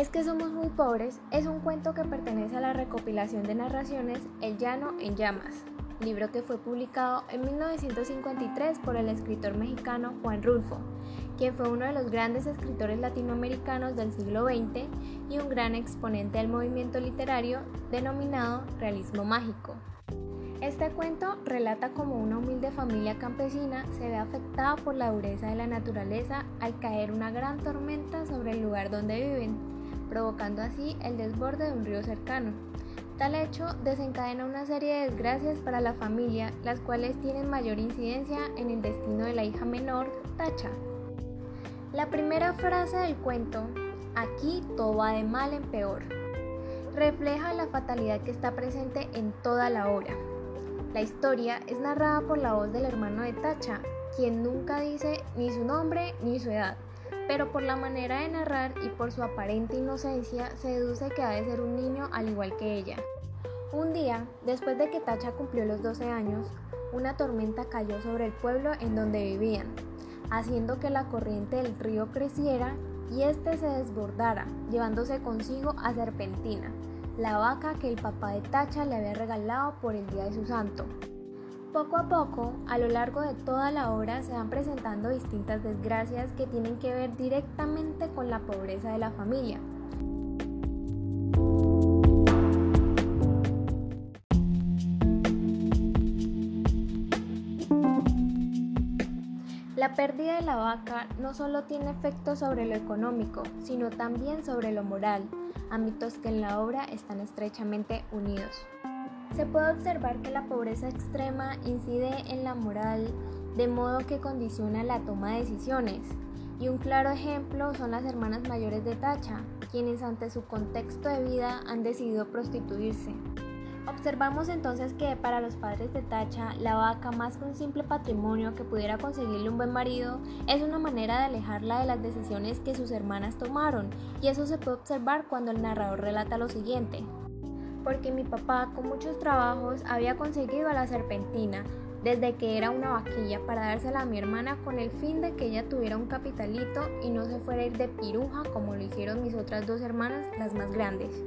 Es que somos muy pobres es un cuento que pertenece a la recopilación de narraciones El Llano en Llamas, libro que fue publicado en 1953 por el escritor mexicano Juan Rulfo, quien fue uno de los grandes escritores latinoamericanos del siglo XX y un gran exponente del movimiento literario denominado realismo mágico. Este cuento relata cómo una humilde familia campesina se ve afectada por la dureza de la naturaleza al caer una gran tormenta sobre el lugar donde viven provocando así el desborde de un río cercano. Tal hecho desencadena una serie de desgracias para la familia, las cuales tienen mayor incidencia en el destino de la hija menor, Tacha. La primera frase del cuento, aquí todo va de mal en peor, refleja la fatalidad que está presente en toda la obra. La historia es narrada por la voz del hermano de Tacha, quien nunca dice ni su nombre ni su edad, pero por la manera de narrar y por su aparente inocencia se deduce que ha de ser un niño al igual que ella. Un día, después de que Tacha cumplió los 12 años, una tormenta cayó sobre el pueblo en donde vivían, haciendo que la corriente del río creciera y éste se desbordara, llevándose consigo a Serpentina, la vaca que el papá de Tacha le había regalado por el día de su santo. Poco a poco, a lo largo de toda la obra se van presentando distintas desgracias que tienen que ver directamente con la pobreza de la familia. La pérdida de la vaca no solo tiene efectos sobre lo económico, sino también sobre lo moral, ámbitos que en la obra están estrechamente unidos. Se puede observar que la pobreza extrema incide en la moral de modo que condiciona la toma de decisiones. Y un claro ejemplo son las hermanas mayores de Tacha, quienes ante su contexto de vida han decidido prostituirse. Observamos entonces que para los padres de Tacha, la vaca, más que un simple patrimonio que pudiera conseguirle un buen marido, es una manera de alejarla de las decisiones que sus hermanas tomaron, y eso se puede observar cuando el narrador relata lo siguiente porque mi papá con muchos trabajos había conseguido a la serpentina desde que era una vaquilla para dársela a mi hermana con el fin de que ella tuviera un capitalito y no se fuera a ir de piruja como lo hicieron mis otras dos hermanas, las más grandes.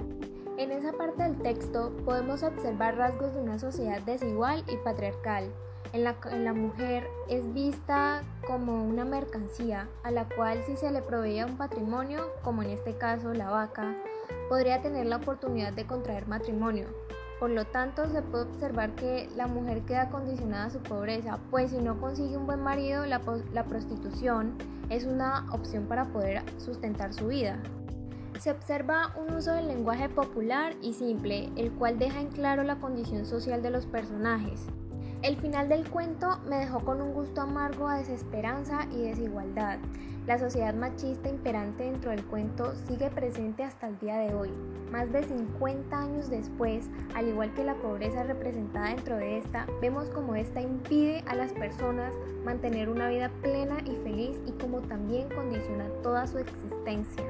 En esa parte del texto podemos observar rasgos de una sociedad desigual y patriarcal, en la, mujer es vista como una mercancía a la cual si se le proveía un patrimonio, como en este caso la vaca, podría tener la oportunidad de contraer matrimonio. Por lo tanto, se puede observar que la mujer queda condicionada a su pobreza, pues si no consigue un buen marido, la, la prostitución es una opción para poder sustentar su vida. Se observa un uso del lenguaje popular y simple, el cual deja en claro la condición social de los personajes. El final del cuento me dejó con un gusto amargo a desesperanza y desigualdad. La sociedad machista imperante dentro del cuento sigue presente hasta el día de hoy. Más de 50 años después, al igual que la pobreza representada dentro de esta, vemos como esta impide a las personas mantener una vida plena y feliz y como también condiciona toda su existencia.